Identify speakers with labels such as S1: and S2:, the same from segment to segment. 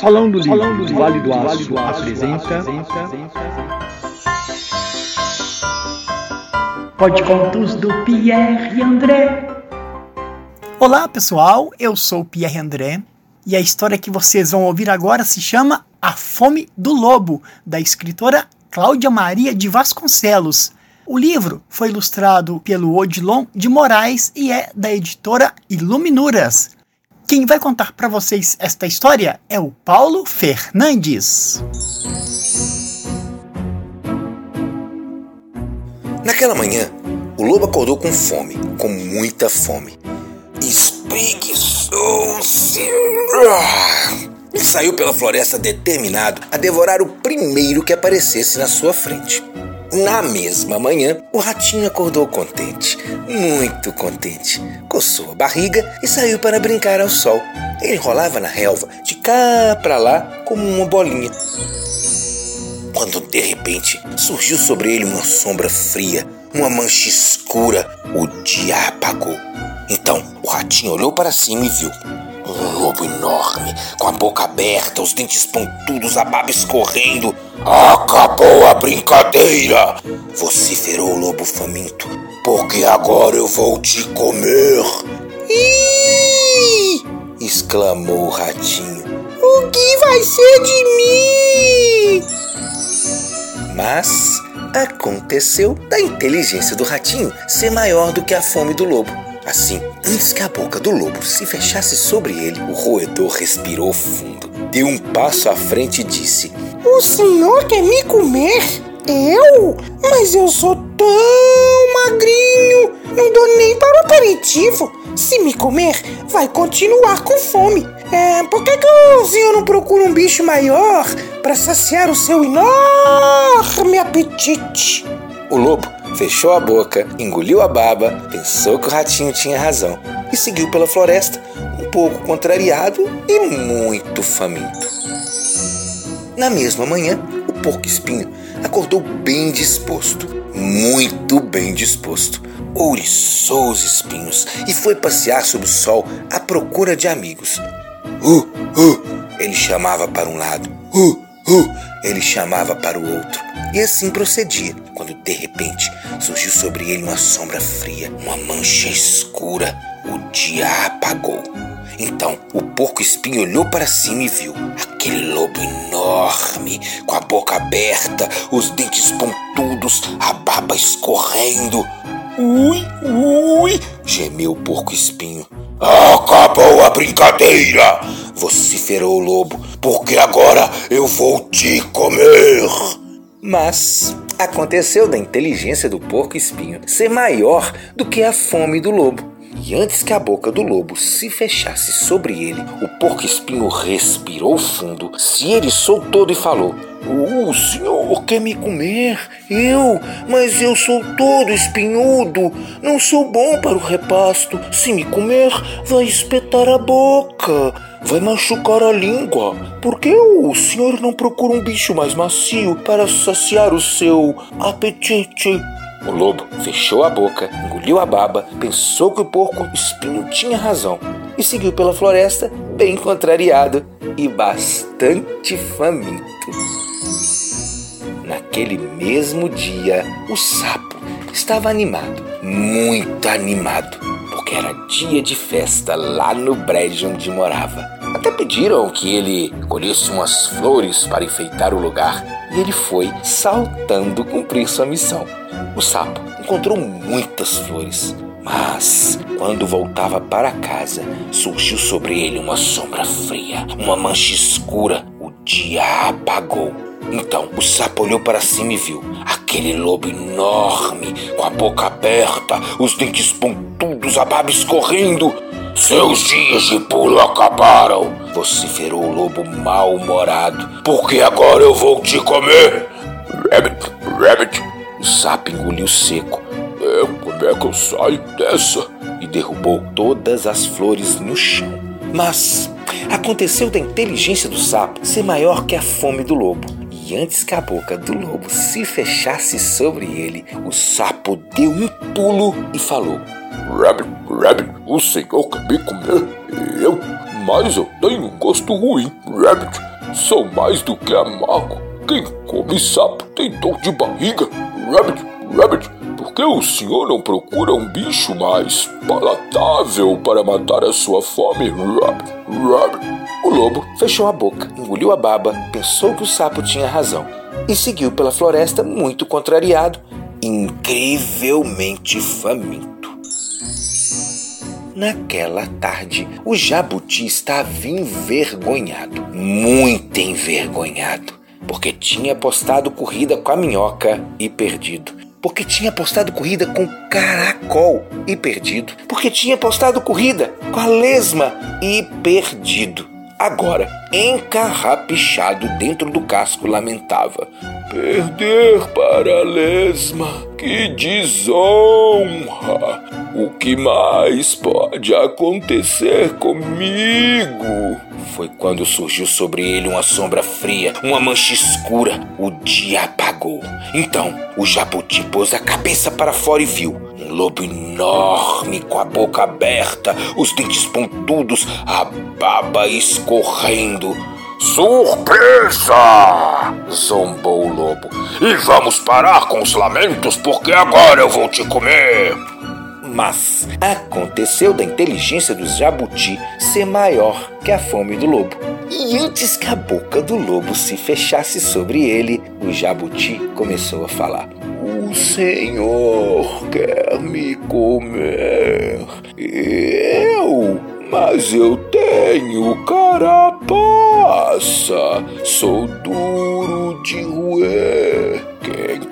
S1: Salão do Livro, Salão do Vale do Aço, apresenta...
S2: Pode Contos do Pierre André.
S3: Olá pessoal, eu sou o Pierre André e a história que vocês vão ouvir agora se chama A Fome do Lobo, da escritora Cláudia Maria de Vasconcelos. O livro foi ilustrado pelo Odilon de Moraes e é da editora Iluminuras. Quem vai contar para vocês esta história é o Paulo Fernandes.
S4: Naquela manhã, o lobo acordou com fome, com muita fome. Espreguiçou-se e saiu pela floresta determinado a devorar o primeiro que aparecesse na sua frente. Na mesma manhã, o ratinho acordou contente, muito contente. Coçou a barriga e saiu para brincar ao sol. Ele rolava na relva, de cá para lá, como uma bolinha. Quando de repente surgiu sobre ele uma sombra fria, uma mancha escura, o dia apagou. Então o ratinho olhou para cima e viu um lobo enorme, com a boca aberta, os dentes pontudos, a baba escorrendo. Acabou a brincadeira! vociferou o lobo faminto. Porque agora eu vou te comer! Ih! exclamou o ratinho. O que vai ser de mim? Mas aconteceu da inteligência do ratinho ser maior do que a fome do lobo. Assim, antes que a boca do lobo se fechasse sobre ele, o roedor respirou fundo, deu um passo à frente e disse:
S5: O senhor quer me comer? Eu? Mas eu sou tão magrinho, não dou nem para o aperitivo. Se me comer, vai continuar com fome. É, por que, que o senhor não procura um bicho maior para saciar o seu enorme apetite?
S4: O lobo fechou a boca, engoliu a baba, pensou que o ratinho tinha razão e seguiu pela floresta, pouco contrariado e muito faminto. Na mesma manhã, o porco-espinho acordou bem disposto, muito bem disposto. Ouriçou os espinhos e foi passear sob o sol à procura de amigos. Uh, uh, ele chamava para um lado. Uh, uh, ele chamava para o outro. E assim procedia, quando de repente surgiu sobre ele uma sombra fria, uma mancha escura. O dia apagou. Então o porco espinho olhou para cima e viu aquele lobo enorme, com a boca aberta, os dentes pontudos, a barba escorrendo. Ui, ui, gemeu o porco espinho. Acabou a brincadeira! vociferou o lobo, porque agora eu vou te comer. Mas aconteceu da inteligência do porco espinho ser maior do que a fome do lobo. E antes que a boca do lobo se fechasse sobre ele, o porco espinho respirou fundo, se eriçou todo e falou: O senhor quer me comer? Eu? Mas eu sou todo espinhudo. Não sou bom para o repasto. Se me comer, vai espetar a boca. Vai machucar a língua. Por que o senhor não procura um bicho mais macio para saciar o seu apetite? O lobo fechou a boca, engoliu a baba, pensou que o porco espinho tinha razão e seguiu pela floresta, bem contrariado e bastante faminto. Naquele mesmo dia, o sapo estava animado, muito animado, porque era dia de festa lá no brejo onde morava. Até pediram que ele colhesse umas flores para enfeitar o lugar e ele foi saltando cumprir sua missão. O sapo encontrou muitas flores, mas quando voltava para casa, surgiu sobre ele uma sombra fria, uma mancha escura. O dia apagou. Então o sapo olhou para cima e viu aquele lobo enorme, com a boca aberta, os dentes pontudos, a barba escorrendo. Seus dias de pulo acabaram, vociferou o lobo mal-humorado, porque agora eu vou te comer. Rabbit, rabbit, o sapo engoliu seco. É, como é que eu saio dessa? E derrubou todas as flores no chão. Mas aconteceu da inteligência do sapo ser maior que a fome do lobo. E antes que a boca do lobo se fechasse sobre ele, o sapo deu um pulo e falou:
S6: Rabbit, Rabbit, o senhor quer me comer? Eu, mas eu tenho um gosto ruim, Rabbit. sou mais do que amargo. Quem come sapo tem dor de barriga. Rabbit, Rabbit, por que o senhor não procura um bicho mais palatável para matar a sua fome? Rabbit, Rabbit.
S4: O lobo fechou a boca, engoliu a baba, pensou que o sapo tinha razão e seguiu pela floresta muito contrariado, incrivelmente faminto. Naquela tarde, o jabuti estava envergonhado, muito envergonhado, porque tinha apostado corrida com a minhoca e perdido. Porque tinha apostado corrida com caracol e perdido. Porque tinha apostado corrida com a lesma e perdido. Agora, encarrapichado dentro do casco, lamentava:
S6: Perder para a lesma, que desonra! O que mais pode acontecer comigo?
S4: Foi quando surgiu sobre ele uma sombra fria, uma mancha escura. O dia apagou. Então, o jabuti pôs a cabeça para fora e viu um lobo enorme com a boca aberta, os dentes pontudos, a baba escorrendo.
S6: Surpresa! zombou o lobo. E vamos parar com os lamentos, porque agora eu vou te comer.
S4: Mas aconteceu da inteligência do jabuti ser maior que a fome do lobo. E antes que a boca do lobo se fechasse sobre ele, o jabuti começou a falar:
S6: O senhor quer me comer? Eu? Mas eu tenho carapaça, sou duro de roer.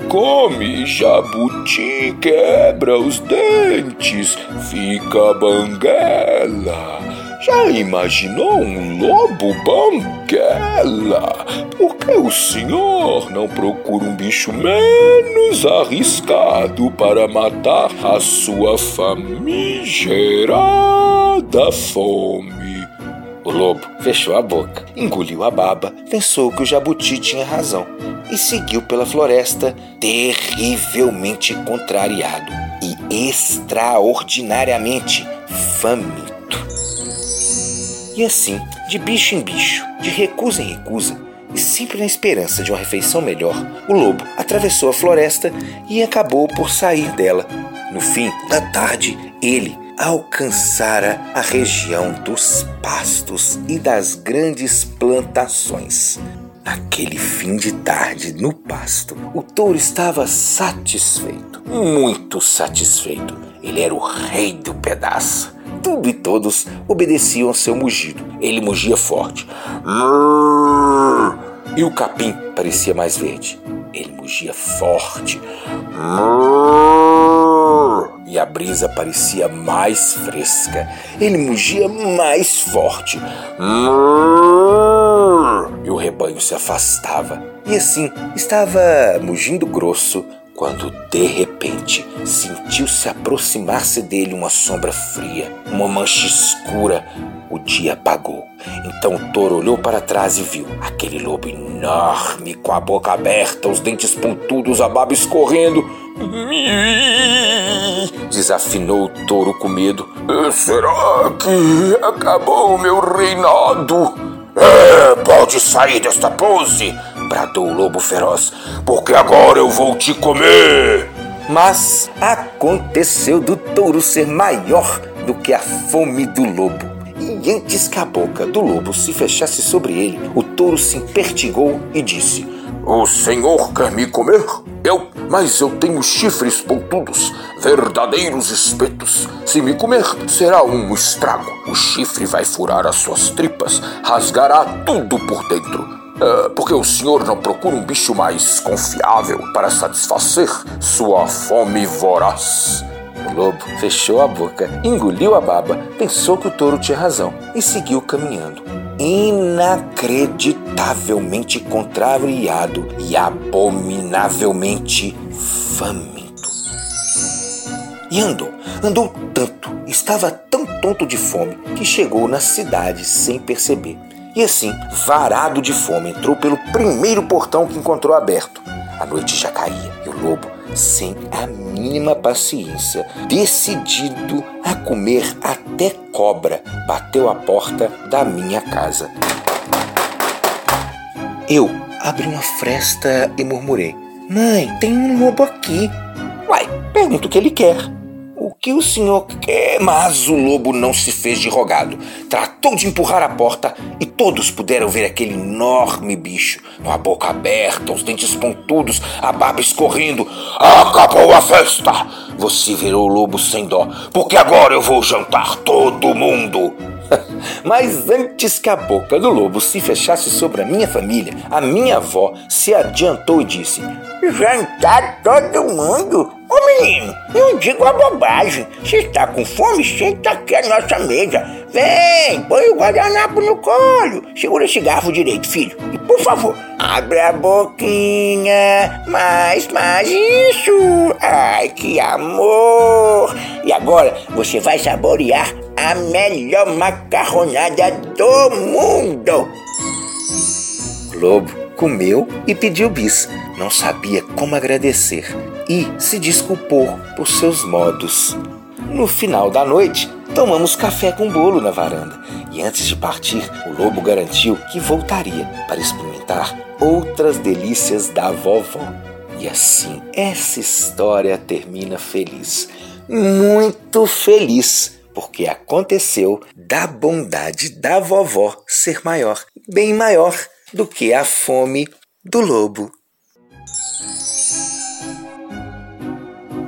S6: Come jabuti quebra os dentes, fica banguela. Já imaginou um lobo banguela? Por que o senhor não procura um bicho menos arriscado para matar a sua famigerada fome?
S4: O lobo fechou a boca, engoliu a baba, pensou que o jabuti tinha razão e seguiu pela floresta terrivelmente contrariado e extraordinariamente faminto. E assim, de bicho em bicho, de recusa em recusa, e sempre na esperança de uma refeição melhor, o lobo atravessou a floresta e acabou por sair dela. No fim da tarde, ele alcançara a região dos pastos e das grandes plantações. Naquele fim de tarde, no pasto, o touro estava satisfeito, muito satisfeito. Ele era o rei do pedaço. Tudo e todos obedeciam ao seu mugido. Ele mugia forte. E o capim parecia mais verde. Ele mugia forte. E a brisa parecia mais fresca. Ele mugia mais forte. Rebanho se afastava. E assim estava mugindo grosso quando de repente sentiu se aproximar-se dele uma sombra fria, uma mancha escura. O dia apagou. Então o touro olhou para trás e viu aquele lobo enorme, com a boca aberta, os dentes pontudos, a baba escorrendo. Desafinou o touro com medo.
S6: Será que acabou o meu reinado? É, pode sair desta pose, bradou o lobo feroz, porque agora eu vou te comer.
S4: Mas aconteceu do touro ser maior do que a fome do lobo. E antes que a boca do lobo se fechasse sobre ele, o touro se impertigou e disse:
S6: O senhor quer me comer? Eu, mas eu tenho chifres pontudos, verdadeiros espetos. Se me comer, será um estrago. O chifre vai furar as suas tripas, rasgará tudo por dentro. É, porque o senhor não procura um bicho mais confiável para satisfazer sua fome voraz?
S4: O lobo fechou a boca, engoliu a baba, pensou que o touro tinha razão e seguiu caminhando. Inacreditavelmente contrariado e abominavelmente faminto. E andou, andou tanto, estava tão tonto de fome que chegou na cidade sem perceber. E assim, varado de fome, entrou pelo primeiro portão que encontrou aberto. A noite já caía e o lobo, sem a mínima paciência, decidido a comer até cobra, bateu a porta da minha casa. Eu abri uma fresta e murmurei: Mãe, tem um lobo aqui. Uai, pergunta o que ele quer. Que o senhor quer? Mas o lobo não se fez de rogado. Tratou de empurrar a porta e todos puderam ver aquele enorme bicho, com a boca aberta, os dentes pontudos, a barba escorrendo. Acabou a festa! Você virou o lobo sem dó, porque agora eu vou jantar todo mundo. Mas antes que a boca do lobo se fechasse sobre a minha família, a minha avó se adiantou e disse: Jantar todo mundo? Ô menino, não diga a bobagem. Se está com fome, senta aqui à nossa mesa. Vem, põe o guardanapo no colo. Segura esse garfo direito, filho. E por favor, abre a boquinha. Mais, mais isso. Ai, que amor. E agora você vai saborear a melhor macarronada do mundo. Lobo comeu e pediu bis. Não sabia como agradecer e se desculpou por seus modos. No final da noite, tomamos café com bolo na varanda e antes de partir, o lobo garantiu que voltaria para experimentar outras delícias da vovó. E assim, essa história termina feliz. Muito feliz porque aconteceu da bondade da vovó ser maior, bem maior do que a fome do lobo.